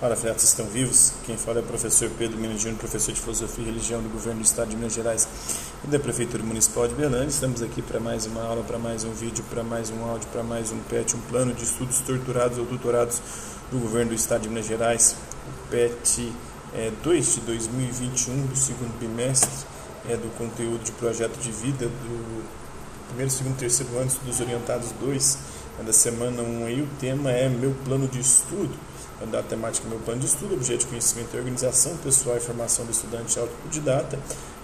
Filhotes, estão vivos? Quem fala é o professor Pedro Minas Júnior, professor de Filosofia e Religião do Governo do Estado de Minas Gerais e da Prefeitura Municipal de Belândia. Estamos aqui para mais uma aula, para mais um vídeo, para mais um áudio, para mais um PET, um plano de estudos torturados ou tutorados do Governo do Estado de Minas Gerais. O PET é 2 de 2021, do segundo bimestre, é do conteúdo de projeto de vida do primeiro, segundo e terceiro ano dos orientados 2, é da semana 1 aí. O tema é meu plano de estudo da temática do meu plano de estudo, objeto de conhecimento e organização pessoal e formação do estudante autodidata,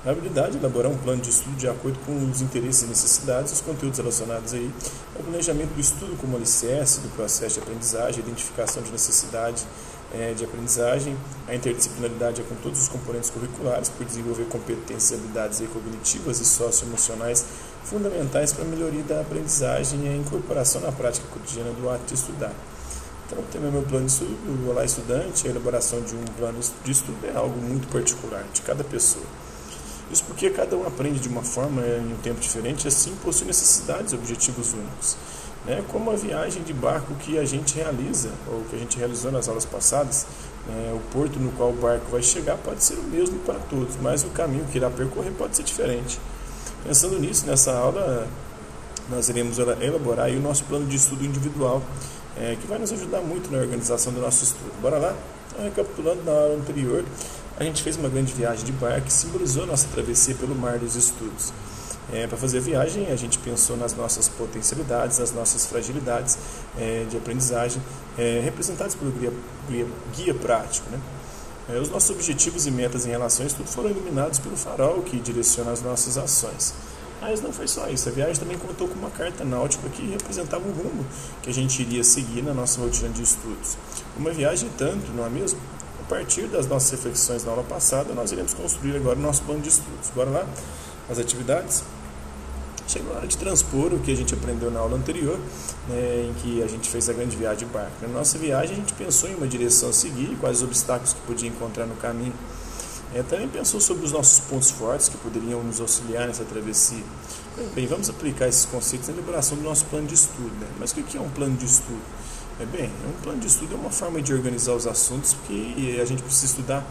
a habilidade de elaborar um plano de estudo de acordo com os interesses e necessidades, os conteúdos relacionados aí, o planejamento do estudo como alicerce do processo de aprendizagem, identificação de necessidade é, de aprendizagem, a interdisciplinaridade é com todos os componentes curriculares, por desenvolver competências e habilidades aí, cognitivas e socioemocionais fundamentais para a melhoria da aprendizagem e a incorporação na prática cotidiana do ato de estudar. Então, é meu plano de estudo, o Olá Estudante, a elaboração de um plano de estudo é algo muito particular de cada pessoa. Isso porque cada um aprende de uma forma em um tempo diferente, assim possui necessidades e objetivos únicos. Né? Como a viagem de barco que a gente realiza, ou que a gente realizou nas aulas passadas, né? o porto no qual o barco vai chegar pode ser o mesmo para todos, mas o caminho que irá percorrer pode ser diferente. Pensando nisso, nessa aula, nós iremos elaborar o nosso plano de estudo individual é, que vai nos ajudar muito na organização do nosso estudo. Bora lá? Então, recapitulando, na aula anterior, a gente fez uma grande viagem de barco que simbolizou nossa travessia pelo mar dos estudos. É, Para fazer a viagem, a gente pensou nas nossas potencialidades, nas nossas fragilidades é, de aprendizagem, é, representadas pelo guia, guia, guia prático. Né? É, os nossos objetivos e metas em relação a estudo foram iluminados pelo farol que direciona as nossas ações. Mas não foi só isso, a viagem também contou com uma carta náutica que representava o rumo que a gente iria seguir na nossa rotina de estudos. Uma viagem tanto, não é mesmo? A partir das nossas reflexões na aula passada, nós iremos construir agora o nosso plano de estudos. Bora lá? As atividades? Chegou a hora de transpor o que a gente aprendeu na aula anterior, né, em que a gente fez a grande viagem de barco. Na nossa viagem, a gente pensou em uma direção a seguir, quais os obstáculos que podia encontrar no caminho é, também pensou sobre os nossos pontos fortes que poderiam nos auxiliar nessa travessia. Bem, vamos aplicar esses conceitos na elaboração do nosso plano de estudo. Né? Mas o que é um plano de estudo? É bem, um plano de estudo é uma forma de organizar os assuntos que a gente precisa estudar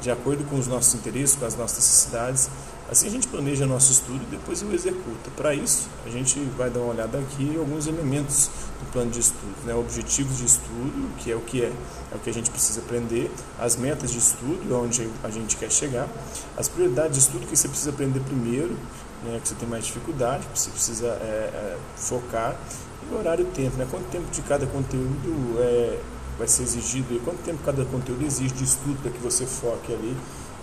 de acordo com os nossos interesses, com as nossas necessidades Assim a gente planeja nosso estudo e depois o executa. Para isso, a gente vai dar uma olhada aqui em alguns elementos do plano de estudo. Né? Objetivos de estudo, que é o que é, é o que a gente precisa aprender, as metas de estudo, onde a gente quer chegar, as prioridades de estudo que você precisa aprender primeiro, né? que você tem mais dificuldade, que você precisa é, é, focar, e o horário e tempo, né? quanto tempo de cada conteúdo é, vai ser exigido e quanto tempo cada conteúdo exige de estudo para que você foque ali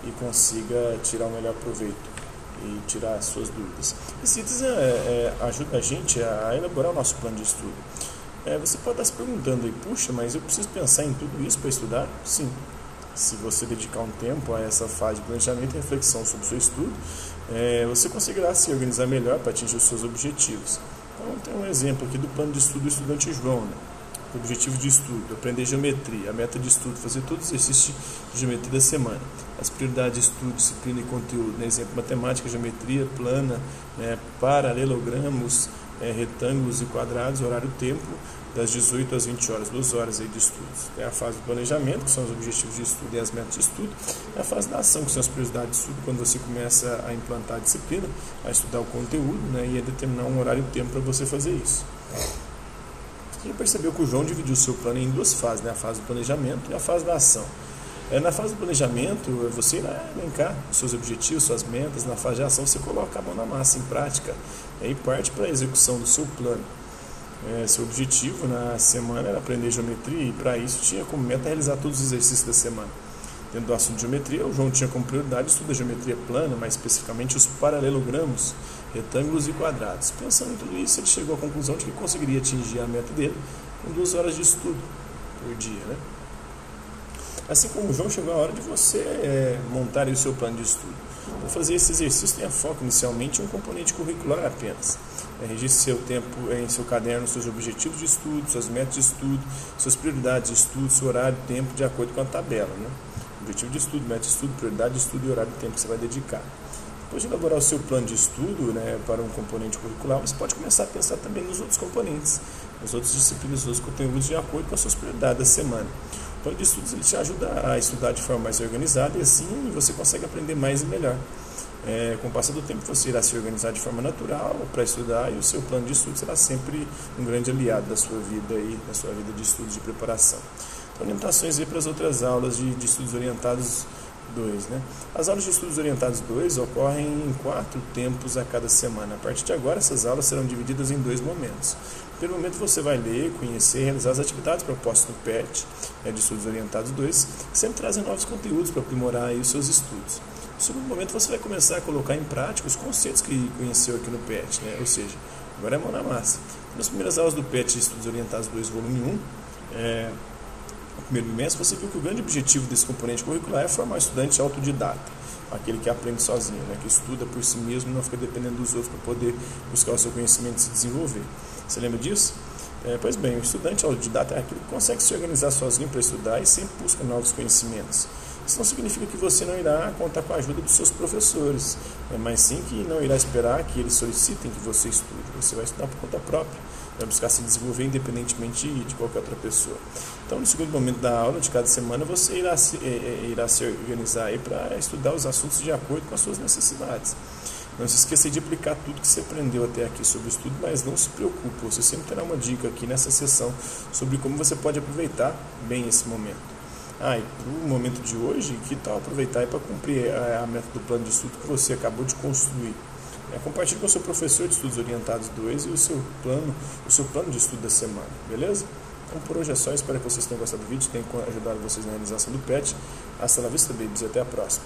e consiga tirar o melhor proveito e tirar as suas dúvidas. E CITES é, é, ajuda a gente a elaborar o nosso plano de estudo. É, você pode estar se perguntando aí, puxa, mas eu preciso pensar em tudo isso para estudar? Sim. Se você dedicar um tempo a essa fase de planejamento e reflexão sobre o seu estudo, é, você conseguirá se organizar melhor para atingir os seus objetivos. Então, tem um exemplo aqui do plano de estudo do estudante João. Né? Objetivo de estudo: aprender geometria. A meta de estudo: fazer todos os exercícios de geometria da semana. As prioridades de estudo, disciplina e conteúdo: né? exemplo, matemática, geometria plana, né? paralelogramos, é, retângulos e quadrados, horário tempo, das 18 às 20 horas, duas horas aí de estudos. É a fase do planejamento, que são os objetivos de estudo e as metas de estudo. É a fase da ação, que são as prioridades de estudo, quando você começa a implantar a disciplina, a estudar o conteúdo né? e a determinar um horário e tempo para você fazer isso. Ele percebeu que o João dividiu o seu plano em duas fases, né? a fase do planejamento e a fase da ação. É, na fase do planejamento, você irá elencar os seus objetivos, suas metas. Na fase de ação, você coloca a mão na massa, em prática, e parte para a execução do seu plano. É, seu objetivo na semana era aprender geometria e, para isso, tinha como meta realizar todos os exercícios da semana. Dentro do assunto de geometria, o João tinha como prioridade estudar geometria plana, mais especificamente os paralelogramos, retângulos e quadrados. Pensando em tudo isso, ele chegou à conclusão de que conseguiria atingir a meta dele com duas horas de estudo por dia. Né? Assim como o João, chegou a hora de você é, montar o seu plano de estudo. Para fazer esse exercício, tenha foco inicialmente em um componente curricular apenas. É, registre seu tempo em seu caderno, seus objetivos de estudo, suas metas de estudo, suas prioridades de estudo, seu horário e tempo de acordo com a tabela. Né? Objetivo de estudo, meta de estudo, prioridade de estudo e horário e tempo que você vai dedicar. Depois de elaborar o seu plano de estudo né, para um componente curricular, você pode começar a pensar também nos outros componentes, nas outras disciplinas, nos outros conteúdos de acordo com as suas prioridades da semana. plano de estudos ele te ajuda a estudar de forma mais organizada e assim você consegue aprender mais e melhor. É, com o passar do tempo você irá se organizar de forma natural para estudar e o seu plano de estudo será sempre um grande aliado da sua vida e da sua vida de estudos de preparação. Então, orientações aí para as outras aulas de, de estudos orientados 2. Né? As aulas de estudos orientados 2 ocorrem em quatro tempos a cada semana. A partir de agora, essas aulas serão divididas em dois momentos. Primeiro momento, você vai ler, conhecer, realizar as atividades propostas no PET, né, de estudos orientados 2, que sempre trazem novos conteúdos para aprimorar os seus estudos. No segundo momento, você vai começar a colocar em prática os conceitos que conheceu aqui no PET, né? ou seja, agora é mão na massa. Nas primeiras aulas do PET de Estudos Orientados 2, volume 1, é, no primeiro bimestre, você viu que o grande objetivo desse componente curricular é formar estudante autodidata, aquele que aprende sozinho, né, que estuda por si mesmo e não fica dependendo dos outros para poder buscar o seu conhecimento e se desenvolver. Você lembra disso? É, pois bem, o estudante autodidata é aquele que consegue se organizar sozinho para estudar e sempre busca novos conhecimentos. Isso não significa que você não irá contar com a ajuda dos seus professores, né, mas sim que não irá esperar que eles solicitem que você estude. Você vai estudar por conta própria, vai buscar se desenvolver independentemente de qualquer outra pessoa. Então, no segundo momento da aula de cada semana, você irá se, é, é irá se organizar para estudar os assuntos de acordo com as suas necessidades. Não se esqueça de aplicar tudo que você aprendeu até aqui sobre o estudo, mas não se preocupe, você sempre terá uma dica aqui nessa sessão sobre como você pode aproveitar bem esse momento. Ah, e para o momento de hoje, que tal aproveitar para cumprir a, a meta do plano de estudo que você acabou de construir? É, compartilhe com o seu professor de estudos orientados 2 e o seu plano, o seu plano de estudo da semana, beleza? Então por hoje é só, espero que vocês tenham gostado do vídeo, tenha ajudado vocês na realização do PET. Hasta la vista, babies, até a próxima.